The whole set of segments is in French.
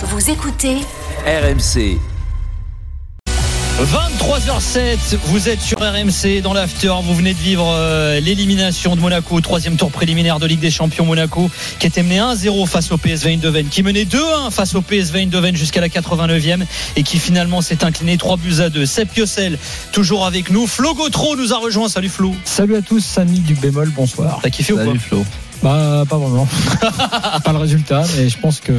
Vous écoutez RMC. 23h07, vous êtes sur RMC dans l'after. Vous venez de vivre euh, l'élimination de Monaco, troisième tour préliminaire de Ligue des Champions Monaco, qui était mené 1-0 face au PSV Eindhoven, qui menait 2-1 face au PSV Eindhoven jusqu'à la 89e et qui finalement s'est incliné 3 buts à 2. Sepp Yossel, toujours avec nous. Flo Gautreau nous a rejoint. Salut Flo. Salut à tous, Samy du bémol, bonsoir. T'as kiffé ou quoi Flo. Bah, pas vraiment. pas le résultat, mais je pense que.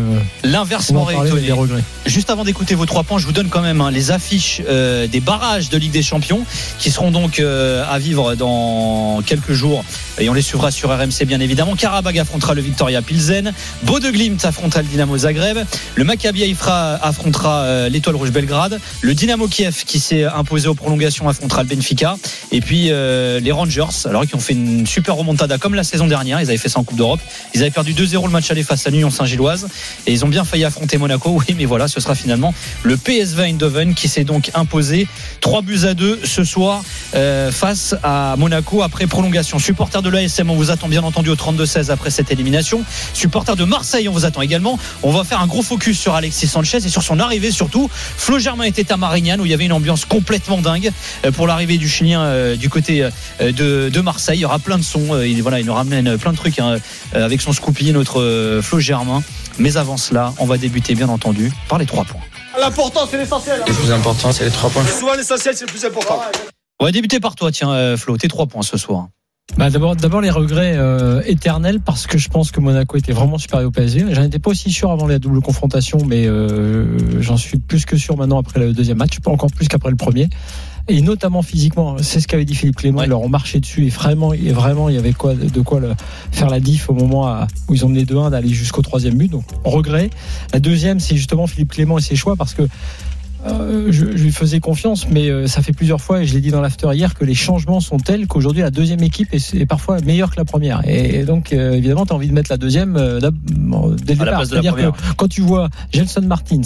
L'inverse m'aurait étonné. des regrets. Juste avant d'écouter vos trois points, je vous donne quand même hein, les affiches euh, des barrages de Ligue des Champions qui seront donc euh, à vivre dans quelques jours et on les suivra sur RMC bien évidemment. Karabag affrontera le Victoria Pilsen, Bode Glimt affrontera le Dynamo Zagreb, le Maccabi Haïfa affrontera euh, l'Étoile Rouge Belgrade, le Dynamo Kiev qui s'est imposé aux prolongations affrontera le Benfica et puis les Rangers alors qui ont fait une super remontada comme la saison dernière, ils avaient fait en Coupe d'Europe. Ils avaient perdu 2-0 le match aller face à l'Union Saint-Gilloise et ils ont bien failli affronter Monaco. Oui, mais voilà, ce sera finalement le PSV Eindhoven qui s'est donc imposé 3 buts à 2 ce soir euh, face à Monaco après prolongation. Supporter de l'ASM, on vous attend bien entendu au 32-16 après cette élimination. Supporter de Marseille, on vous attend également. On va faire un gros focus sur Alexis Sanchez et sur son arrivée surtout. Flo Germain était à Marignane où il y avait une ambiance complètement dingue euh, pour l'arrivée du Chilien euh, du côté de, Marseille. Il y aura plein de sons. il, voilà, il nous ramène plein de trucs hein, euh, avec son Scoopy, notre euh, Flo Germain. Mais avant cela, on va débuter bien entendu par les trois points. L'important, c'est l'essentiel. Le plus important, c'est les trois points. Souvent, l'essentiel, c'est le plus important. On va débuter par toi, tiens, euh, Flo, tes trois points ce soir. Bah, d'abord, d'abord les regrets euh, éternels parce que je pense que Monaco était vraiment supérieur au PSG. J'en étais pas aussi sûr avant la double confrontation, mais euh, j'en suis plus que sûr maintenant après le deuxième match, pas encore plus qu'après le premier. Et notamment physiquement, c'est ce qu'avait dit Philippe Clément. Ouais. Ils leur ont marché dessus et vraiment, et vraiment, il y avait quoi de quoi le- faire la diff au moment où ils ont mené 2-1 d'aller jusqu'au troisième but. Donc regret. La deuxième, c'est justement Philippe Clément et ses choix parce que euh, je, je lui faisais confiance, mais euh, ça fait plusieurs fois, et je l'ai dit dans l'after hier, que les changements sont tels qu'aujourd'hui la deuxième équipe est, est parfois meilleure que la première. Et donc, euh, évidemment, tu as envie de mettre la deuxième euh, dès le À départ. C'est-à-dire que quand tu vois Gelson Martins,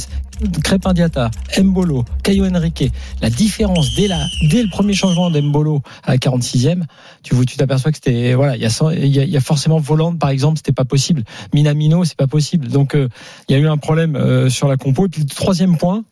Crépin Diata, Mbolo, Caio Henrique, la différence dès, la, dès le premier changement d'Mbolo à la 46e, tu tu t'aperçois que c'était voilà, il y y a, y a forcément Voland par exemple, c'était pas possible. Minamino, c'est pas possible. Donc euh, il y a eu un problème euh, sur la compo. Et puis le troisième point.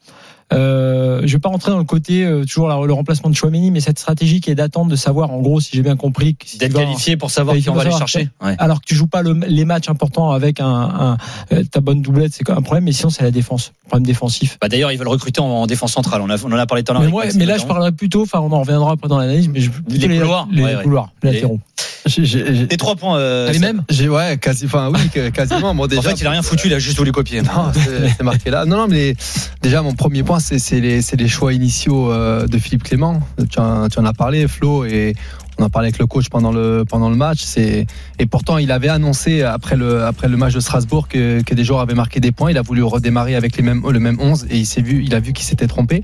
Euh, je vais pas rentrer dans le côté euh, toujours la- le remplacement de Chouameni, mais cette stratégie qui est d'attendre de savoir, en gros, si j'ai bien compris, si D'être qualifié pour savoir qui on va aller chercher. Ouais. alors que tu joues pas le- les matchs importants avec un, un- euh, ta bonne doublette, c'est quand même un problème. Mais sinon, c'est la défense, problème défensif. Bah, D'ailleurs, ils veulent recruter en, en défense centrale. On, a- on en a parlé tout à l'heure. Mais, là, je parlerai plutôt. Enfin, on en reviendra après dans l'analyse, mais je, plutôt Les couloirs les, Ouais, ouais. couloirs, les Les- latéraux. J'ai- Tes trois points. euh, Les mêmes J'ai ouais, quasi, enfin oui, quasiment. Moi déjà. En fait, il a rien foutu, il a juste voulu copier. Non, c'est c'est marqué là. Non, non, mais les- déjà mon premier point, c'est les, choix initiaux euh, de Philippe Clément. Tu en, as parlé, Flo, et on en parlé avec le coach pendant le match. Et pourtant il avait annoncé après le match de Strasbourg que, des joueurs avaient marqué des points. Il a voulu redémarrer avec le même 11 et il a vu qu'il s'était trompé.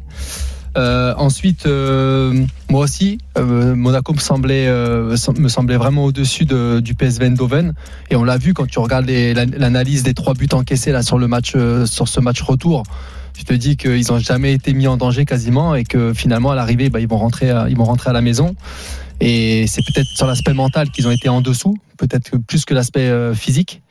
Euh, ensuite, euh, moi aussi, Monaco me semblait, sem- me semblait vraiment au-dessus de- du PSV Eindhoven. Et on l'a vu quand tu regardes l'analyse des trois buts encaissés sur ce match retour. Tu te dis qu'ils n'ont jamais été mis en danger quasiment et que finalement à l'arrivée, bah, ils vont rentrer, à, la maison. Et c'est peut-être sur l'aspect mental qu'ils ont été en dessous, peut-être plus que l'aspect euh, physique.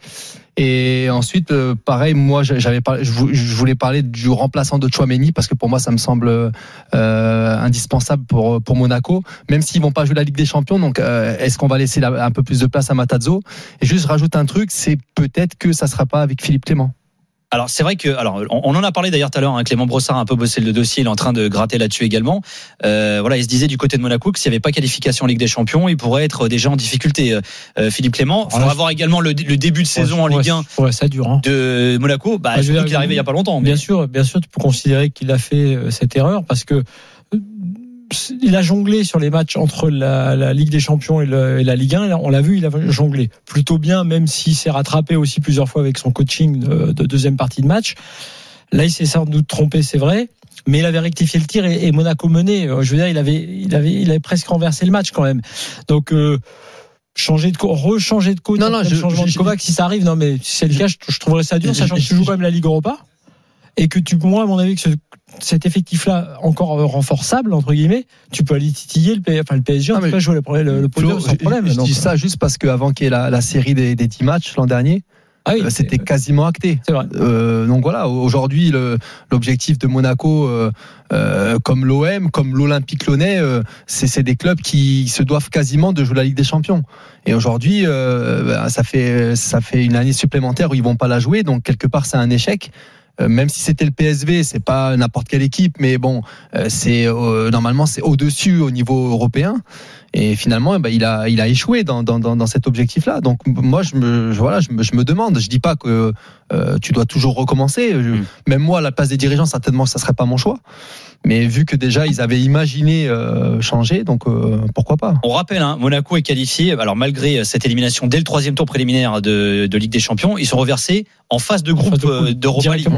Et ensuite, euh, pareil, moi, j'avais je vou- je voulais parler du remplaçant de Chouameni parce que pour moi, ça me semble euh, indispensable pour Monaco, même s'ils vont pas jouer la Ligue des Champions. Donc, est-ce qu'on va laisser la- un peu plus de place à Matazzo? Et juste rajoute un truc, c'est peut-être que ça sera pas avec Philippe Clément. Alors c'est vrai que, alors on, on en a parlé d'ailleurs tout à l'heure. hein, Clément Brossard a un peu bossé le dossier, il est en train de gratter là-dessus également. Euh, voilà, il se disait du côté de Monaco que s'il n'y avait pas qualification en Ligue des Champions, il pourrait être déjà en difficulté. Euh, euh, Philippe Clément, il faudra voir également le, le début de saison en Ligue 1 Ouais, ça dure. hein. de Monaco. Bah, Ah, je qu'il est arrivé il y a pas longtemps. mais- Bien sûr, bien sûr, tu peux considérer qu'il a fait euh, cette erreur parce que euh, il a jonglé sur les matchs entre la, la Ligue des Champions et, le- et la Ligue 1. On l'a vu, il a jonglé plutôt bien, même s'il s'est rattrapé aussi plusieurs fois avec son coaching de, de deuxième partie de match. Là, il s'est sans doute trompé, c'est vrai. Mais il avait rectifié le tir et, et Monaco menait. Euh, Je veux dire, il avait, il avait, il avait presque renversé le match quand même. Donc, euh, changer de rechanger de coach, Non, non, je- changement je- de Kovac, si ça arrive, non, mais si c'est le cas, je, je trouverais ça dur, sachant que tu joues quand même la Ligue Europa et que tu, moi, à mon avis, que ce- cet effectif-là, encore euh, renforçable, entre guillemets, tu peux aller titiller le, P- enfin, le PSG, en Non, tout cas, jouer le, le, le podium sans problème. Je, dis ça juste parce qu'avant qu'il y ait la, la série des, des 10 matchs l'an dernier, Ah oui, euh, c'était quasiment acté. Euh, donc voilà, aujourd'hui, l'objectif de Monaco, euh, euh, comme l'OM, comme l'Olympique Lyonnais, euh, c'est des clubs qui se doivent quasiment de jouer la Ligue des Champions. Et aujourd'hui, euh, bah, ça fait ça fait une année supplémentaire où ils vont pas la jouer, donc quelque part c'est un échec. Euh, même si c'était le PSV, c'est pas n'importe quelle équipe, mais bon, euh, c'est euh, normalement c'est au-dessus au niveau européen. Et finalement, eh ben, il a il a échoué dans dans, dans, dans cet objectif-là. Donc moi, je me je- voilà, je me, je me demande. Je dis pas que euh, tu dois toujours recommencer. Je- Mm. Même moi, à la place des dirigeants, certainement, ça serait pas mon choix. Mais vu que déjà ils avaient imaginé euh, changer, donc euh, pourquoi pas? On rappelle, hein, Monaco est qualifié. Alors malgré cette élimination dès le troisième tour préliminaire de, de Ligue des Champions, ils sont reversés en phase de groupe de euh, d'Europa League.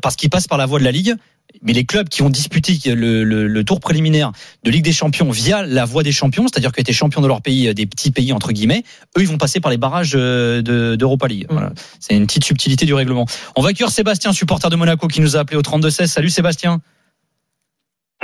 parce qu'ils passent par la voie de la Ligue. Mais les clubs qui ont disputé le, le- le tour préliminaire de Ligue des Champions via la voie des champions, c'est-à-dire qu'ils étaient champions de leur pays, euh, des petits pays entre guillemets, eux ils vont passer par les barrages euh, de- d'Europa League. Voilà. C'est une petite subtilité du règlement. On va accueillir Sébastien, supporter de Monaco, qui nous a appelé au 32-16. Salut Sébastien.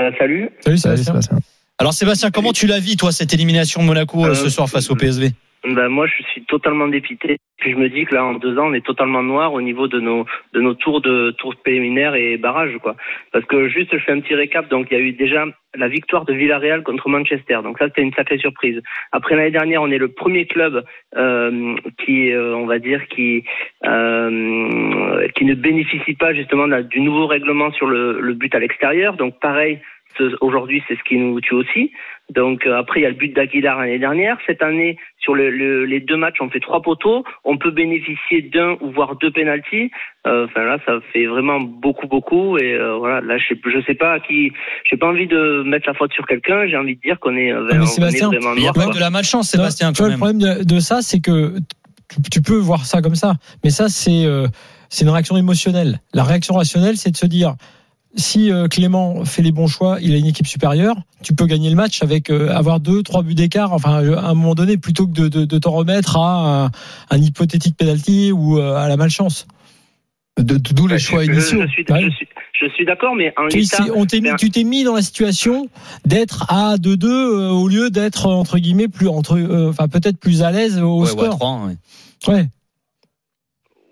Euh, salut. Salut, Salut, Sébastien. Alors Sébastien, comment tu la vis toi cette élimination de Monaco euh, Euh, ce soir face au PSV Ben moi, je suis totalement dépité. Puis je me dis que là, en deux ans, on est totalement noir au niveau de nos de nos tours de tours préliminaires et barrages, quoi. Parce que juste, je fais un petit récap. Donc, il y a eu déjà la victoire de Villarreal contre Manchester. Donc ça, c'était une sacrée surprise. Après l'année dernière, on est le premier club euh, qui, euh, on va dire, qui euh, qui ne bénéficie pas justement du nouveau règlement sur le, le but à l'extérieur. Donc pareil. Aujourd'hui, c'est ce qui nous tue aussi. Donc euh, après, il y a le but d'Aguilar l'année dernière. Cette année, sur le, le- les deux matchs, on fait trois poteaux. On peut bénéficier d'un ou voire deux pénalties. Euh, Enfin là, ça fait vraiment beaucoup, beaucoup. Et euh, voilà, là, je sais, je sais pas à qui. J'ai pas envie de mettre la faute sur quelqu'un. J'ai envie de dire qu'on est, euh, mais on est Sébastien, vraiment Il y a noir, quand même quoi. de la malchance, Non, Sébastien, tu vois, quand le problème de, de ça, c'est que tu, tu peux voir ça comme ça, mais ça, c'est euh, c'est une réaction émotionnelle. La réaction rationnelle, c'est de se dire si euh, Clément fait les bons choix, il a une équipe supérieure, tu peux gagner le match avec euh, avoir deux, trois buts d'écart, enfin euh, à un moment donné, plutôt que de, de, de t'en remettre à un, un hypothétique penalty ou euh, à la malchance. De- de- D'où les choix je, initiaux. je suis, Ouais. je suis, je suis d'accord, mais en Tu, l'état, si on t'est mis- ben- tu t'es mis dans la situation d'être à 2-2 euh, au lieu d'être entre guillemets plus entre, euh, enfin peut-être plus à l'aise au Ouais, ouais, score. ouais. Ouais.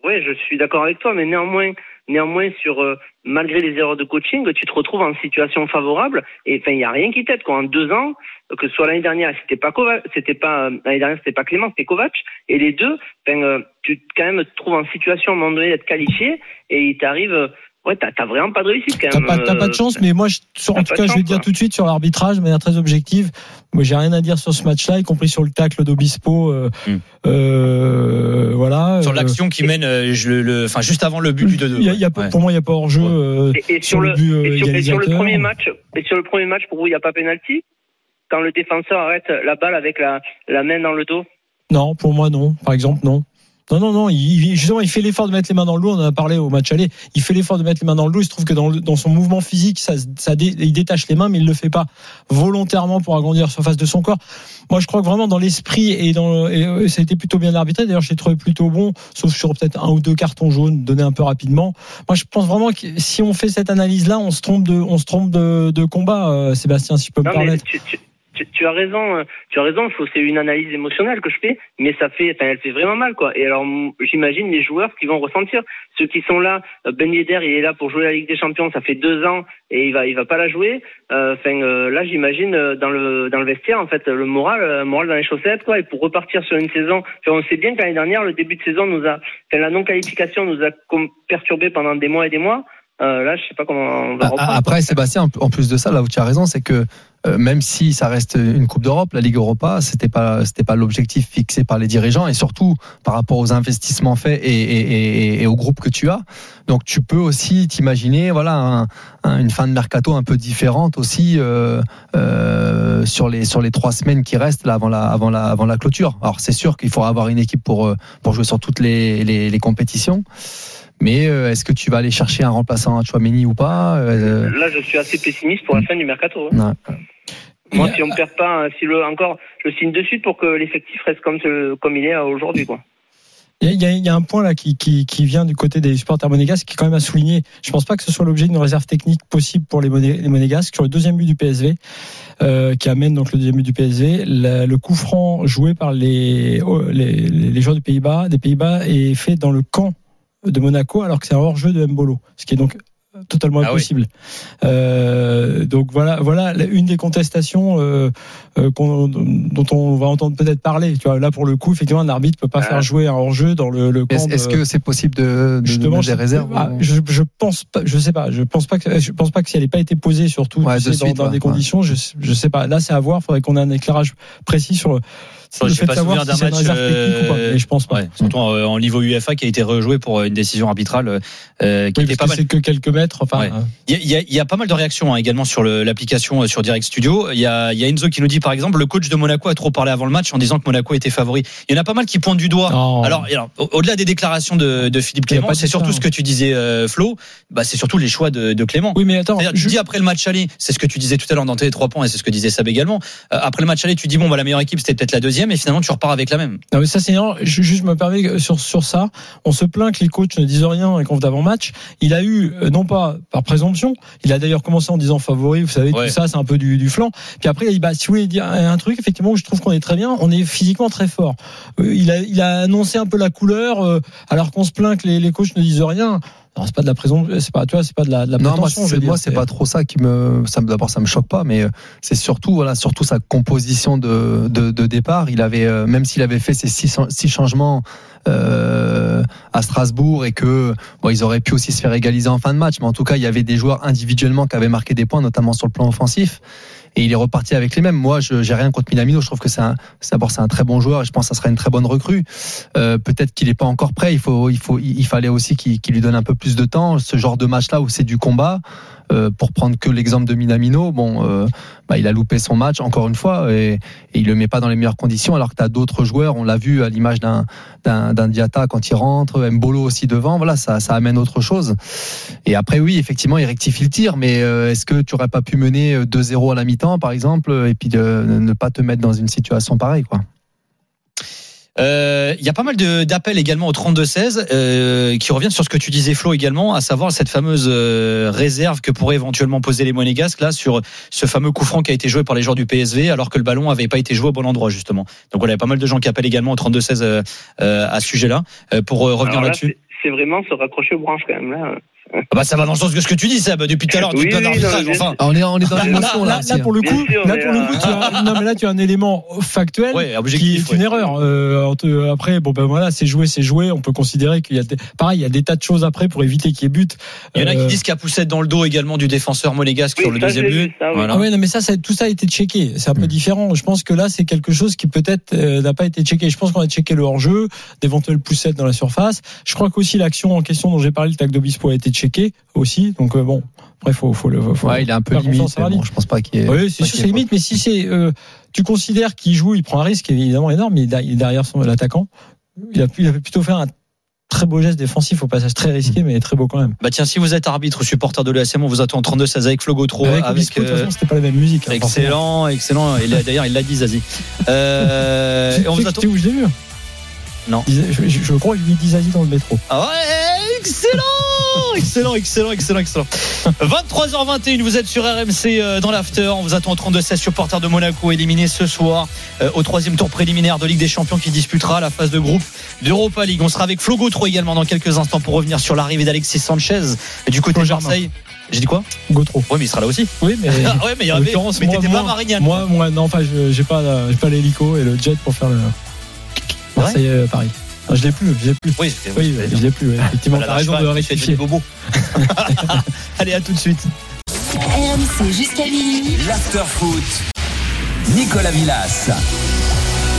Oui, je suis d'accord avec toi, mais néanmoins, néanmoins sur euh, malgré les erreurs de coaching, tu te retrouves en situation favorable et enfin il y a rien qui t'aide. En deux ans, que ce soit l'année dernière, c'était pas Kovac, c'était pas euh, l'année dernière, c'était pas Clément, c'était Kovac, et les deux, euh, tu quand même te trouves en situation à un moment donné d'être qualifié et il t'arrive, euh, ouais t'as t'as vraiment pas de réussite quand T'as même. pas, t'as pas de euh, chance, mais moi, je, sur- en tout cas, je vais dire tout de suite sur l'arbitrage, de manière très objective. Moi, j'ai rien à dire sur ce match-là, y compris sur le tacle d'Obispo. Euh, Hmm. euh, voilà. Sur Euh, l'action qui mène, euh, je le- le, enfin juste avant le but du 2-2. il y a- il y a pas- Ouais. Pour moi, il n'y a pas hors-jeu Ouais. euh, Et, et sur sur le le but et sur, et sur le égalisateur. premier match, et sur le premier match pour vous il n'y a pas penalty quand le défenseur arrête la balle avec la, la main dans le dos? Non, pour moi, non. Par exemple, non. Non, non, non. Il, justement, il fait l'effort de mettre les mains dans le dos. On en a parlé au match aller. Il fait l'effort de mettre les mains dans le dos. Il se trouve que dans, le- dans son mouvement physique, ça, ça dé- il détache les mains, mais il le fait pas volontairement pour agrandir la surface de son corps. Moi, je crois que vraiment dans l'esprit et dans et ça a été plutôt bien arbitré. D'ailleurs, je l'ai trouvé plutôt bon, sauf sur peut-être un ou deux cartons jaunes donnés un peu rapidement. Moi, je pense vraiment que si on fait cette analyse-là, on se trompe de, on se trompe de, de combat, euh, Sébastien, si je peux me Non, permettre. tu, tu, tu, tu as raison, euh, tu as raison. C'est une analyse émotionnelle que je fais, mais ça fait, enfin, elle fait vraiment mal, quoi. Et alors, j'imagine les joueurs qu'ils vont ressentir. Ceux qui sont là, euh, Ben Yedder, il est là pour jouer la Ligue des Champions. Ça fait deux ans et il va, il va pas la jouer. Euh, Enfin, euh, là, j'imagine euh, dans le dans le vestiaire, en fait, le moral, euh, moral dans les chaussettes, quoi. Et pour repartir sur une saison, on sait bien que l'année dernière, le début de saison nous a, la non qualification nous a perturbé pendant des mois et des mois. Euh, là, je sais pas comment on va Ah, reprendre. Après, Sébastien, en plus de ça, là où tu as raison, c'est que euh, même si ça reste une Coupe d'Europe, la Ligue Europa, c'était pas c'était pas l'objectif fixé par les dirigeants et surtout par rapport aux investissements faits et, et, et, et au groupe que tu as. Donc tu peux aussi t'imaginer voilà un- un- une fin de mercato un peu différente aussi euh, euh, sur les sur les trois semaines qui restent là avant la avant la avant la clôture. Alors c'est sûr qu'il faudra avoir une équipe pour pour jouer sur toutes les, les, les compétitions. Mais euh, est-ce que tu vas aller chercher un remplaçant à Chouameni ou pas Euh, Là, je suis assez pessimiste pour la fin du mercato. hein. Ouais. Moi, Et, si on ne perd pas, si le encore, je signe de suite pour que l'effectif reste comme ce- comme il est aujourd'hui, quoi. Il y, a, il y un point là qui, qui, qui vient du côté des supporters monégasques qui est quand même à souligner. Je pense pas que ce soit l'objet d'une réserve technique possible pour les, Moné- les monégasques. Sur le deuxième but du PSV, euh, qui amène donc le deuxième but du PSV, la- le coup franc joué par les, les, les les joueurs du Pays-Bas, des Pays-Bas est fait dans le camp de Monaco alors que c'est un hors-jeu de Mbolo, ce qui est donc totalement Ah oui. impossible. Euh, donc voilà, voilà une des contestations euh, euh, qu'on- dont on va entendre peut-être parler. Tu vois, là pour le coup, effectivement, un arbitre peut pas Ah. faire jouer un hors-jeu dans le, le camp. Est-ce de- que c'est possible de, Justement, des réserves ah, ou- je, je pense pas, je sais pas, je pense pas que, je pense pas que si elle n'ait pas été posée, surtout Ouais, tu de sais, dans, suite, dans ouais, des ouais. conditions, je, je sais pas. Là, c'est à voir. Faudrait qu'on ait un éclairage précis sur fait de pas souvenir si d'un c'est une match, pas. euh, je pense pas. Ouais, surtout en, en niveau UEFA qui a été rejoué pour une décision arbitrale euh, qui Oui, était pas que mal. c'est que quelques mètres. Enfin, Ouais. euh, Il y, a, il y pas mal de réactions hein, également sur l'application euh, sur Direct Studio. Il y, a, il y a Enzo qui nous dit par exemple le coach de Monaco a trop parlé avant le match en disant que Monaco était favori. Il y en a pas mal qui pointent du doigt. Alors, alors, au- au-delà des déclarations de, de Philippe Clément, c'est surtout ça, ce que tu disais euh, Flo. Bah, c'est surtout les choix de, de Clément. oui, mais attends. C'est-à-dire, tu je- dis après le match aller, c'est ce que tu disais tout à l'heure dans tes trois points et c'est ce que disait Sab également. Après le match aller, tu dis bon bah la meilleure équipe c'était peut-être la deuxième et finalement tu repars avec la même. Non, mais ça, c'est énorme. Je, juste me permets que sur, sur ça. On se plaint que les coachs ne disent rien et qu'on d'avant-match. Il a eu, euh, non pas par présomption, il a d'ailleurs commencé en disant favori, vous savez, Ouais. tout ça, c'est un peu du, du flanc. Puis après, il a dit, bah, si vous voulez dire un truc, effectivement, où je trouve qu'on est très bien, on est physiquement très fort. Euh, il, a, il a annoncé un peu la couleur, euh, alors qu'on se plaint que les, les coachs ne disent rien. Non, c'est pas de la présomption, c'est pas, tu vois, c'est pas de la, de la Non, moi, c'est, moi, c'est pas trop ça qui me, ça me, d'abord, ça me choque pas, mais euh, c'est surtout, voilà, surtout sa composition de, de, de départ. Il avait, euh, même s'il avait fait ses six, six changements, euh, à Strasbourg et que, bon, ils auraient pu aussi se faire égaliser en fin de match, mais en tout cas, il y avait des joueurs individuellement qui avaient marqué des points, notamment sur le plan offensif. Et il est reparti avec les mêmes. Moi, je j'ai rien contre Minamino. Je trouve que c'est un, d'abord c'est un très bon joueur. Et je pense que ça sera une très bonne recrue. Euh, peut-être qu'il n'est pas encore prêt. Il faut, il faut, il fallait aussi qu'il lui donne un peu plus de temps. Ce genre de match-là où c'est du combat. Euh, pour prendre que l'exemple de Minamino, bon, euh, bah, il a loupé son match encore une fois et, et il le met pas dans les meilleures conditions. Alors que tu as d'autres joueurs. On l'a vu à l'image d'un Diata quand il rentre, Mbolo aussi devant. Voilà, ça, amène autre chose. Et après, oui, effectivement, il rectifie le tir. Mais euh, est-ce que tu aurais pas pu mener euh, 2-0 à la mi-temps, par exemple, et puis ne pas te mettre dans une situation pareille, quoi? Euh, Il y a pas mal de- d'appels également au 32-16 euh, qui reviennent sur ce que tu disais Flo également, à savoir cette fameuse euh, réserve que pourraient éventuellement poser les Monégasques là sur ce fameux coup franc qui a été joué par les joueurs du PSV alors que le ballon avait pas été joué au bon endroit justement. Donc voilà, il y a pas mal de gens qui appellent également au 32-16 euh, euh, à ce sujet-là euh, pour revenir là, là-dessus. c'est- c'est vraiment se raccrocher aux branches quand même là. Ah bah ça va dans le sens de ce que tu dis Seb depuis tout à l'heure, tu Oui, te donnes oui, arbitrage non, mais enfin. Ah, on est, on est dans Là, l'émotion là, là. là, hein. pour le coup, sûr, là pour le coup, tu as, non mais là tu as un élément factuel Ouais, qui est une ouais. erreur. Euh, après, bon ben voilà, c'est joué, c'est joué. On peut considérer qu'il y a des, pareil, il y a des tas de choses après pour éviter qu'il y ait but. Il y en a qui Euh, disent qu'il y a poussette dans le dos également du défenseur monégasque Oui, sur le deuxième but. ça, oui. Voilà. Ah ouais, non, mais ça, ça, tout ça a été checké. C'est un peu Mm. différent. Je pense que là, c'est quelque chose qui peut-être euh, n'a pas été checké. Je pense qu'on a checké le hors-jeu, d'éventuelles poussettes dans la surface. Je crois qu'aussi l'action en question dont j'ai parlé, le tac d'Obispo, a été checké aussi. Donc euh, bon, après, faut, faut le. Faut, Ouais, il est un peu faire limite. bon, je pense pas qu'il ait. Oui, c'est sûr, c'est limite, mais si c'est, euh, tu considères qu'il joue, il prend un risque évidemment énorme, mais il est derrière son l'attaquant. Il a, pu- il a plutôt fait un très beau geste défensif au passage très risqué, mais très beau quand même. Bah tiens, si vous êtes arbitre ou supporter de l'ASM, on vous attend en 32-16 avec Flo Gautreau. avec avec, euh, c'était pas la même musique. hein. Excellent, excellent. Et D'ailleurs, il l'a dit, Zazie. Euh, on vous attend. où je l'ai vu Non. Je, je- je crois qu'il lui dit Zazie dans le métro. Ah ouais, excellent, excellent, excellent, excellent, excellent. 23h21, vous êtes sur RMC euh, dans l'after. On vous attend au 32-16 supporters de Monaco éliminé ce soir euh, au troisième tour préliminaire de Ligue des Champions qui disputera la phase de groupe d'Europa League. On sera avec Flo Gautreau également dans quelques instants pour revenir sur l'arrivée d'Alexis Sanchez du côté de. Marseille. J'ai dit quoi? Gotro. Ouais, mais il sera là aussi. Oui, mais. Ah ouais, mais il y avait. Mais t'étais moi, pas Marignane. Moi, moi, non, enfin, j'ai pas, pas l'hélico et le jet pour faire le Marseille euh, Paris. Non, je l'ai plus, je l'ai plus. Oui, Oui, je l'ai plus. ouais. Effectivement, Voilà, t'as raison cheval, de rectifier. bobo. Allez, à tout de suite. RMC jusqu'à minuit. L'afterfoot. Nicolas Villas.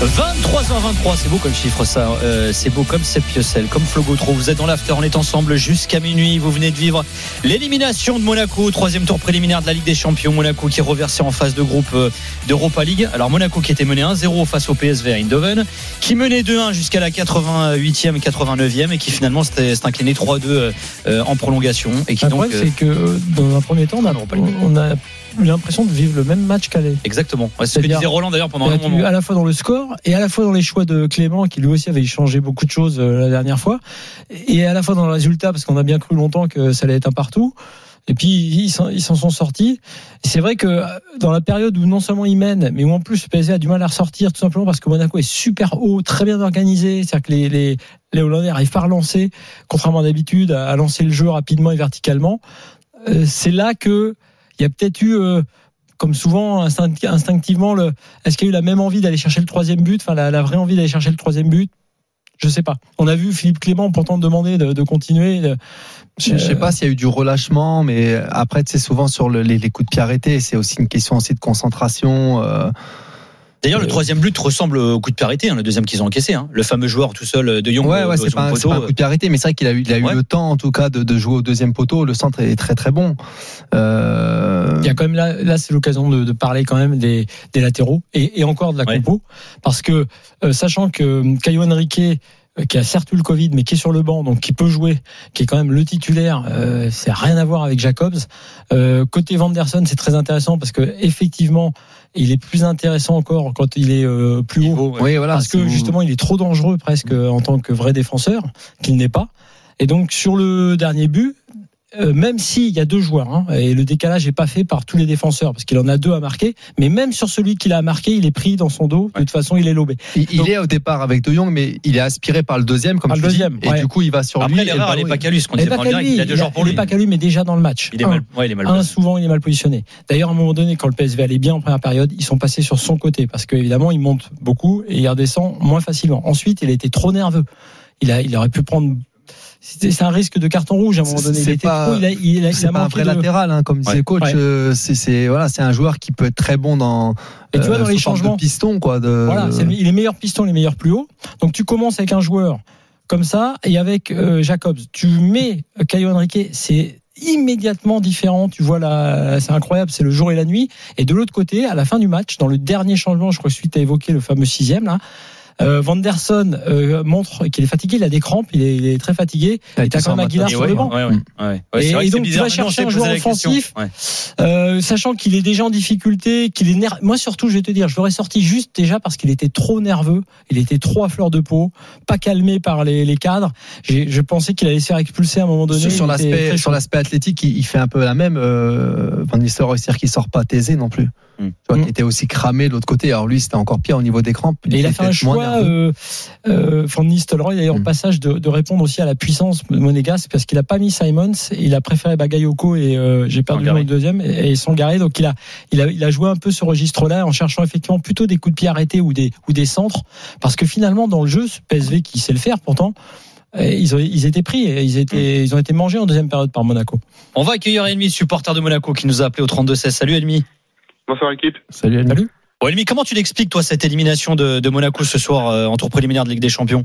23h23, c'est beau comme chiffre ça. Euh, c'est beau comme Seb Piocel, comme Flo Gautreau. Vous êtes dans l'after, on est ensemble jusqu'à minuit. Vous venez de vivre l'élimination de Monaco, troisième tour préliminaire de la Ligue des Champions. Monaco qui est reversé en phase de groupe euh, d'Europa League. Alors Monaco qui était mené 1-0 face au PSV à Eindhoven, qui menait 2-1 jusqu'à la 88e et 89e et qui finalement s'est incliné 3-2 euh, en prolongation et qui Le donc problème, c'est que dans un premier temps, on a, on a eu l'impression de vivre le même match qu'Aller. Exactement. Ouais, c'est ce que disait Roland d'ailleurs pendant un moment. à la fois dans le score et à la fois dans les choix de Clément qui lui aussi avait changé beaucoup de choses euh, la dernière fois et à la fois dans le résultat parce qu'on a bien cru longtemps que ça allait être un partout et puis ils s'en sont sortis c'est vrai que euh, dans la période où non seulement ils mènent mais où en plus le PSG a du mal à ressortir tout simplement parce que Monaco est super haut très bien organisé c'est-à-dire que les, les, les Hollandais n'arrivent pas à relancer contrairement d'habitude à, à lancer le jeu rapidement et verticalement Euh, c'est là que il y a peut-être eu euh, comme souvent instinct- instinctivement le est-ce qu'il y a eu la même envie d'aller chercher le troisième but enfin la, la vraie envie d'aller chercher le troisième but? Je sais pas on a vu Philippe Clément pourtant demander de, de continuer de- Je, je sais pas s'il y a eu du relâchement, mais après, c'est souvent sur le- les, les coups de pied arrêtés. C'est aussi une question aussi de concentration. euh, D'ailleurs, le troisième but ressemble au coup de pied arrêté, hein, le deuxième qu'ils ont encaissé. hein. Le fameux joueur tout seul de Young. Ouais, au- ouais, c'est pas, un- pas un coup de pied arrêté, mais c'est vrai qu'il a eu, il a eu Ouais. le temps, en tout cas, de, de jouer au deuxième poteau. Le centre est très, très bon. Euh, il y a quand même là là c'est l'occasion de, de parler quand même des, des latéraux et, et encore de la Ouais. compo parce que euh, sachant que euh, Caio Henrique euh, qui a certes eu le Covid, mais qui est sur le banc, donc qui peut jouer, qui est quand même le titulaire. Euh, c'est rien à voir avec Jacobs. Euh, côté Vanderson, c'est très intéressant parce que effectivement, il est plus intéressant encore quand il est euh, plus haut. Ouais. oui, voilà. parce que justement, il est trop dangereux presque euh, en tant que vrai défenseur, qu'il n'est pas. Et donc sur le dernier but, euh, même s'il y a deux joueurs, hein, et le décalage n'est pas fait par tous les défenseurs, parce qu'il en a deux à marquer, mais même sur celui qu'il a marqué, il est pris dans son dos, de toute façon il est lobé. Il, est au départ avec De Jong, mais il est aspiré par le deuxième, comme Par tu le dis, deuxième, et du coup, il va sur lui. Après, et le l'erreur, elle ballon, n'est pas il- qu'à lui, ce qu'on Il disait pas lui, Il a deux joueurs pour il est lui. pas qu'à lui, mais déjà dans le match. Il est Un. mal, ouais, il est mal un souvent il est mal positionné. D'ailleurs, à un moment donné, quand le PSV allait bien en première période, ils sont passés sur son côté parce qu'évidemment, il monte beaucoup et il redescend moins facilement. Ensuite, il a été trop nerveux. Il a, il aurait pu prendre. C'est un risque de carton rouge à un moment C'est- donné. Il c'est pas- trop. Il a, il a, il C'est a pas un vrai de- latéral, hein, comme disait Ouais. coach. Ouais. euh, C'est voilà, c'est un joueur qui peut être très bon dans. Et tu vois, dans euh, les sous forme changements- de piston, quoi. De, Voilà, il est meilleur piston, il est meilleur plus haut. Donc tu commences avec un joueur comme ça et avec euh, Jacobs, tu mets euh, Caio Henrique, c'est immédiatement différent. Tu vois là, c'est incroyable, c'est le jour et la nuit. Et de l'autre côté, à la fin du match, dans le dernier changement, je crois que suite à évoqué le fameux sixième là. Euh, Vanderson euh, montre qu'il est fatigué, il a des crampes, il est, il est très fatigué. Ouais, Et t'as tout quand même Aguilar sur ouais, le banc. ouais, ouais, ouais. Ouais, Et- donc, tu vas chercher un joueur offensif. Ouais. Euh, sachant qu'il est déjà en difficulté, qu'il est ner- moi surtout je vais te dire, je l'aurais sorti juste déjà parce qu'il était trop nerveux, il était trop à fleur de peau, pas calmé par les, les cadres. J'ai- Je pensais qu'il allait se faire expulser à un moment donné. Sur, il l'aspect sur athlétique, il, il fait un peu la même. Euh, Van Nistelrooy, c'est-à-dire qu'il sort pas taisé non plus. Mm. Tu vois, Mm. qui était aussi cramé de l'autre côté. Alors lui, c'était encore pire au niveau des crampes. Et il a fait un choix, nerveux. euh, euh, Van Nistelrooy, d'ailleurs, au Mm. passage, de, de répondre aussi à la puissance monégasque, parce qu'il a pas mis Simons, il a préféré Bagayoko et euh, j'ai perdu le deuxième, et, et Sangaré. Donc il a, il a, il a joué un peu ce registre-là en cherchant effectivement plutôt des coups de pied arrêtés ou des, ou des centres, parce que finalement, dans le jeu, ce PSV qui sait le faire pourtant, euh, ils, ont, ils étaient pris, ils, étaient, ils ont été mangés en deuxième période par Monaco. On va accueillir Elmi, supporter de Monaco, qui nous a appelé au 32-16. Salut Elmi. Bonsoir équipe. Salut, Annie. Salut. Bon, Elmi, comment tu l'expliques, toi, cette élimination de, de Monaco ce soir euh, en tour préliminaire de Ligue des Champions?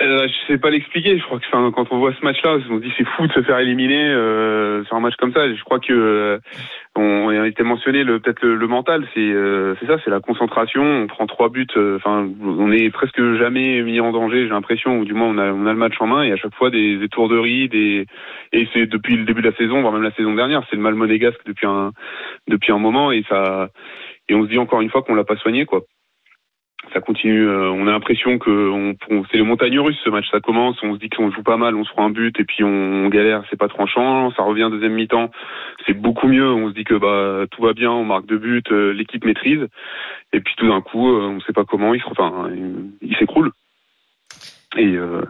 Euh, je sais pas l'expliquer. Je crois que enfin, quand on voit ce match-là, on se dit c'est fou de se faire éliminer euh, sur un match comme ça. Je crois que euh, on, on a été mentionné le peut-être le, le mental. C'est euh, c'est ça, c'est la concentration. On prend trois buts. euh, Enfin, on est presque jamais mis en danger. J'ai l'impression, ou du moins on a on a le match en main et à chaque fois des, des tourderies, des et c'est depuis le début de la saison, voire même la saison dernière, c'est le mal monégasque depuis un depuis un moment et ça et on se dit encore une fois qu'on l'a pas soigné quoi ça continue. euh, on a l'impression que on, c'est les montagnes russes ce match. Ça commence, on se dit qu'on joue pas mal, on se prend un but et puis on, galère, c'est pas tranchant. Ça revient deuxième mi-temps, c'est beaucoup mieux. On se dit que bah tout va bien, on marque deux buts, euh, l'équipe maîtrise. Et puis tout d'un coup, euh, on sait pas comment, il enfin, il, s'écroule. Et, euh,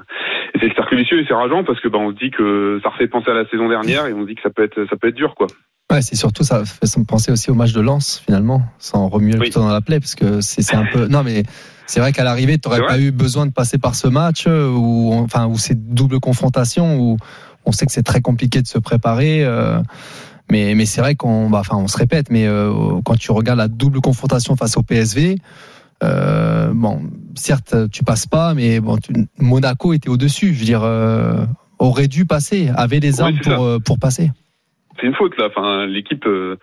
c'est le cercle vicieux et c'est rageant parce que bah on se dit que ça refait penser à la saison dernière et on se dit que ça peut être ça peut être dur quoi. Ouais, c'est surtout ça fait penser aussi au match de Lens finalement, sans remuer le Oui. dans la plaie, parce que c'est c'est un peu. Non mais c'est vrai qu'à l'arrivée, tu n'aurais pas eu besoin de passer par ce match euh, où enfin où c'est double confrontation où on sait que c'est très compliqué de se préparer. euh, mais mais c'est vrai qu'on bah, enfin on se répète, mais euh, quand tu regardes la double confrontation face au PSV. Euh, bon, certes, tu passes pas, mais bon, tu- Monaco était au-dessus. Je veux dire, euh, aurait dû passer, avait les armes pour, euh, pour passer. C'est une faute là. Enfin, l'équipe, euh,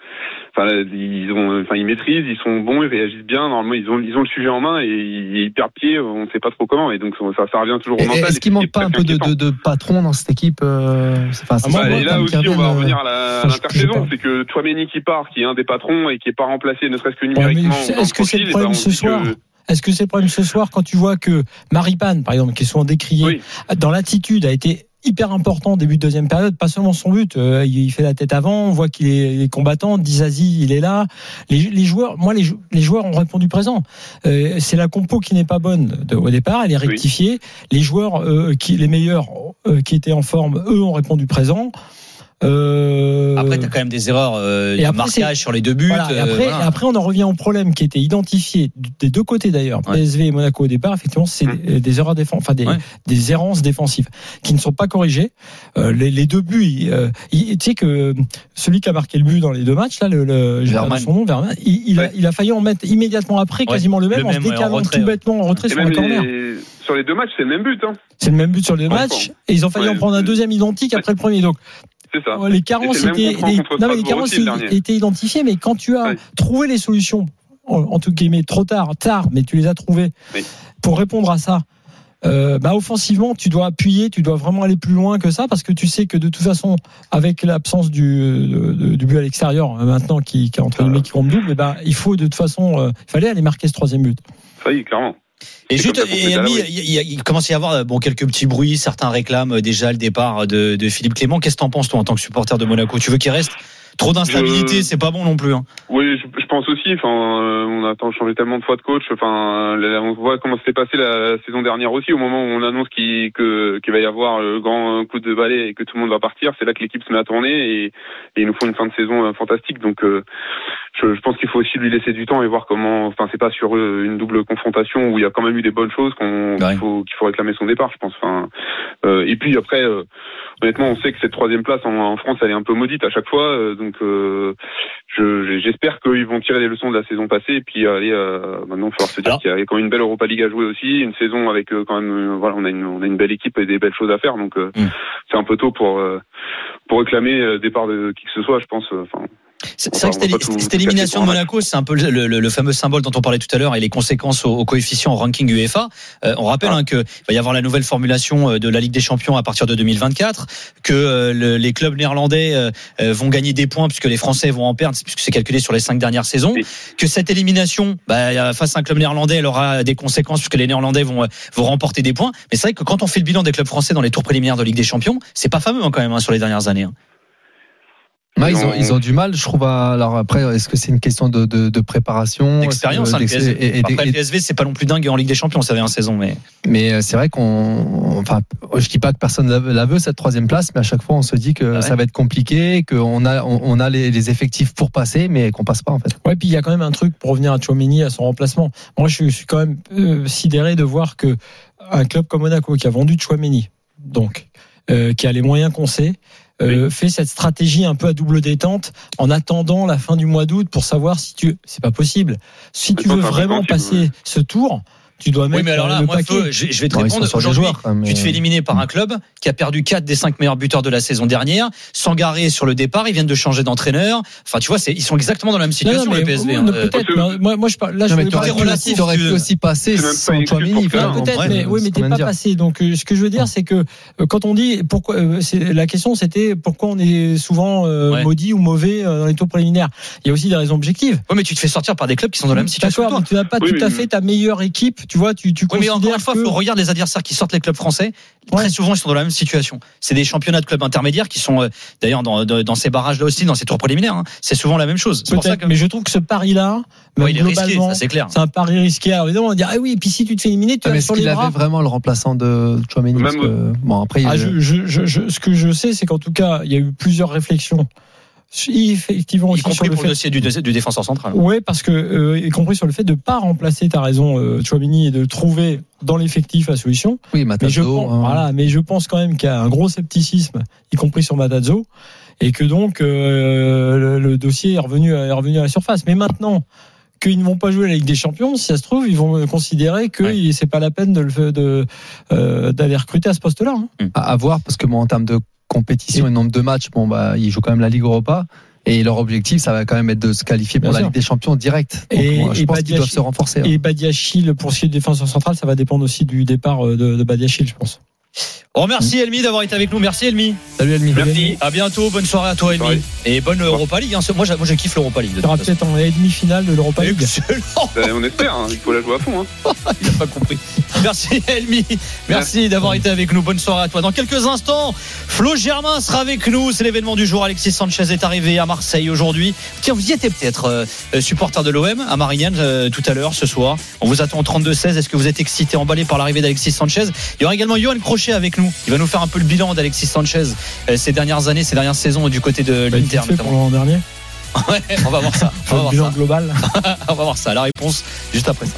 enfin, ils ont, enfin, ils maîtrisent, ils sont bons, ils réagissent bien. Normalement, ils ont, ils ont le sujet en main et ils, perdent pied. On ne sait pas trop comment. Et donc ça, ça revient toujours au mental. Est-ce qu'il manque pas un peu de, de, de patron dans cette équipe euh, enfin, Ah, Ouais, et là aussi, on va euh, revenir à enfin, sais l'intersaison. C'est que Chouameni qui part, qui est un des patrons et qui est pas remplacé, ne serait-ce que numériquement. est-ce que c'est le problème ben, on ce que- soir Est-ce que c'est le problème ce soir quand tu vois que Maripane, par exemple, qui est souvent décrié Oui. dans l'attitude, a été hyper important début de deuxième période, pas seulement son but, euh, il fait la tête avant, on voit qu'il est, il est combattant, Dizazi il est là, les, les joueurs, moi les, les joueurs ont répondu présent. Euh, c'est la compo qui n'est pas bonne de- au départ, elle est Oui. rectifiée. Les joueurs euh, qui, les meilleurs euh, qui étaient en forme, eux ont répondu présent. Euh, Après, t'as quand même des erreurs euh, Et de après, marquage sur les deux buts. voilà, et euh, après, voilà. et après, on en revient au problème qui était identifié des deux côtés d'ailleurs, Ouais. PSV et Monaco au départ. Effectivement, c'est Hum. des, des erreurs défensives, enfin des, Ouais. des errances défensives qui ne sont pas corrigées. Euh, les, les deux buts, il- euh, il- tu sais que celui qui a marqué le but dans les deux matchs, là, le, le son nom, Vermaelen, il, il a, Ouais. il a failli en mettre immédiatement après, Ouais, quasiment le même, le en se ouais, en décalant retrait, tout ouais. bêtement en retrait Et sur un corner. les- sur les deux matchs, c'est le même but. Hein. C'est le même but sur les deux matchs, et ils ont failli Ouais. en prendre un deuxième identique après le premier. Donc C'est ça. Ouais, les carences étaient, non, mais les carences étaient identifiées, mais quand tu as trouvé les solutions, en, tout cas, mais trop tard, tard, mais tu les as trouvées Oui. pour répondre à ça. Euh, bah offensivement, tu dois appuyer, tu dois vraiment aller plus loin que ça parce que tu sais que de toute façon, avec l'absence du, de- de- du but à l'extérieur euh, maintenant qui, qui entre guillemets qui compte double, eh ben, il faut de toute façon, euh, il fallait aller marquer ce troisième but. Ça y est, clairement. Et juste, et Ami, oui. il commence à y avoir euh, bon quelques petits bruits. Certains réclament euh, déjà le départ de, de Philippe Clément. Qu'est-ce que t'en penses toi en tant que supporter de Monaco? Tu veux qu'il reste Trop d'instabilité, Je- c'est pas bon non plus. Hein. Oui, je, je pense aussi. Enfin, euh, on a changé tellement de fois de coach. Enfin, euh, on voit comment s'était passé la, la saison dernière aussi. Au moment où on annonce qu'il va y avoir le grand coup de balai et que tout le monde va partir, c'est là que l'équipe se met à tourner et, et ils nous font une fin de saison euh, fantastique. Donc, euh, je, je pense qu'il faut aussi lui laisser du temps et voir comment. Enfin, c'est pas sur euh, une double confrontation où il y a quand même eu des bonnes choses qu'on Ouais. qu'il faut qu'il faut réclamer son départ. Je pense. Enfin, euh, et puis après. euh, Honnêtement, on sait que cette troisième place en, en France, elle est un peu maudite à chaque fois. euh, donc, euh, je- j'espère qu'ils vont tirer les leçons de la saison passée. Et puis, aller euh, maintenant, il va falloir se dire qu'il y a quand même une belle Europa League à jouer aussi. Une saison avec euh, quand même, voilà, on a, une, on a une belle équipe et des belles choses à faire. Donc, Mm. c'est un peu tôt pour pour réclamer départ de qui que ce soit, je pense. Enfin, C'est vrai que cette- tout- élimination de Monaco, c'est un peu le, le- le fameux symbole dont on parlait tout à l'heure et les conséquences au, au coefficient au ranking UEFA. Euh, on rappelle Ah. hein, que va y avoir la nouvelle formulation euh, de la Ligue des Champions à partir de 2024, que euh, le- les clubs néerlandais euh, vont gagner des points puisque les Français vont en perdre puisque c'est calculé sur les cinq dernières saisons. Oui. Que cette élimination, bah, face à un club néerlandais, elle aura des conséquences puisque les Néerlandais vont vont remporter des points. Mais c'est vrai que quand on fait le bilan des clubs français dans les tours préliminaires de Ligue des Champions, c'est pas fameux hein, quand même hein, sur les dernières années. Ouais, ils, ont, ils ont du mal, je trouve. à- alors après, est-ce que c'est une question de, de, de préparation? D'expérience, hein, le PSV. et- et- Après, et- le PSV, c'est pas non plus dingue en Ligue des Champions, ça avait un saison, mais. Mais euh, c'est vrai qu'on, enfin, je dis pas que personne la veut, la veut, cette troisième place, mais à chaque fois on se dit que Ah ouais. ça va être compliqué, qu'on a, on, on a les, les effectifs pour passer, mais qu'on passe pas en fait. Ouais, puis il y a quand même un truc pour revenir à Chouameni, à son remplacement. Moi, je suis quand même euh, sidéré de voir que un club comme Monaco, qui a vendu Chouameni, donc, euh, qui a les moyens qu'on sait, euh, fait cette stratégie un peu à double détente en attendant la fin du mois d'août pour savoir si tu. C'est pas possible. Si tu veux vraiment passer ce tour, tu dois mettre Oui, mais alors là, le moi. Feu, je, je vais te Bon, ils répondre. Aujourd'hui, quand même, tu te mais- fais éliminer par un club qui a perdu 4 des 5 meilleurs buteurs de la saison dernière, s'engarer sur le départ, ils viennent de changer d'entraîneur. Enfin, tu vois, c'est, ils sont exactement dans la même Non, situation, non, mais le PSV. oui, hein. non, Euh, peut-être. que- mais moi, moi, je parle. Là, je Non, mais parler pu- relatif, t'aurais aussi passer sans hein. peut-être, mais oui, mais t'es pas passé. Donc, euh, ce que je veux dire, c'est que euh, quand on dit pourquoi, euh, la question, c'était pourquoi on est souvent euh, maudit ou mauvais euh, dans les tours préliminaires. Il y a aussi des raisons objectives. Ouais, mais tu te fais sortir par des clubs qui sont dans la même situation. mais tu n'as pas Oui, tout à oui, fait oui. ta meilleure équipe. Tu vois, tu, tu Oui, mais encore une fois, que faut regarder les adversaires qui sortent les clubs français. Très souvent, ils sont dans la même situation. C'est des championnats de clubs intermédiaires qui sont, euh, d'ailleurs, dans, dans, dans ces barrages-là aussi, dans ces tours préliminaires. hein. C'est souvent la même chose. C'est pour ça peut-être, que mais je trouve que ce pari-là, Ouais, il est risqué, globalement, ça c'est clair. c'est un pari risqué. Alors évidemment, on va dire, ah oui, et puis si tu te fais éliminer, tu Ah, as mais sur est-ce les qu'il bras. avait vraiment le remplaçant de Chouameni Même- que, Bon, après, Ah, il- je, je, je, je- ce que je sais, c'est qu'en tout cas, il y a eu plusieurs réflexions. Effectivement, Y le pour fait le dossier du, du défenseur central. Ouais, parce que euh, y compris sur le fait de pas remplacer, ta raison, euh, Chouamini, et de trouver dans l'effectif la solution. oui, Mais je, pense, hein. voilà, mais je pense quand même qu'il y a un gros scepticisme, y compris sur Matazzo, et que donc euh, le, le dossier est revenu, est revenu à la surface. Mais maintenant qu'ils ne vont pas jouer la Ligue des Champions, si ça se trouve, ils vont considérer que Ouais. c'est pas la peine de le faire- de euh, d'aller recruter à ce poste-là. hein. à, à voir parce que moi en termes de compétitions et nombre de matchs, bon bah ils jouent quand même la Ligue Europa. Et leur objectif, ça va quand même être de se qualifier pour Bien la sûr. Ligue des Champions direct. Donc, Et- moi, je et pense qu'ils doivent se renforcer. hein. Et Badiachil, le poursuivre le défenseur central, ça va dépendre aussi du départ euh, de, de Badiachil, je pense. On remercie Elmi d'avoir été avec nous. Merci Elmi. Salut Elmi. Merci. À bientôt. Bonne soirée à toi Elmi. soirée. Et bonne Europa League. hein. Moi, moi, je kiffe l'Europa League. Il y aura peut-être en demi-finale de l'Europa League. Excellent. Ben, on espère, hein, il faut la jouer à fond. Hein. Il n'a pas compris. Merci Elmi. Merci d'avoir été avec nous. Bonne soirée à toi. Dans quelques instants, Flo Germain sera avec nous. C'est l'événement du jour. Alexis Sanchez est arrivé à Marseille aujourd'hui. Tiens, vous y étiez peut-être, euh, euh, supporter de l'OM à Marignane euh, tout à l'heure, ce soir. On vous attend au 32-16. Est-ce que vous êtes excité, emballé par l'arrivée d'Alexis Sanchez? Il y aura également Johan Crochet avec nous. Il va nous faire un peu le bilan d'Alexis Sanchez euh, ces dernières années, ces dernières saisons du côté de Bah, l'Inter. pour l'an dernier. Ouais, on va voir ça. On va Le voir bilan ça. global. On va voir ça. La réponse juste après ça.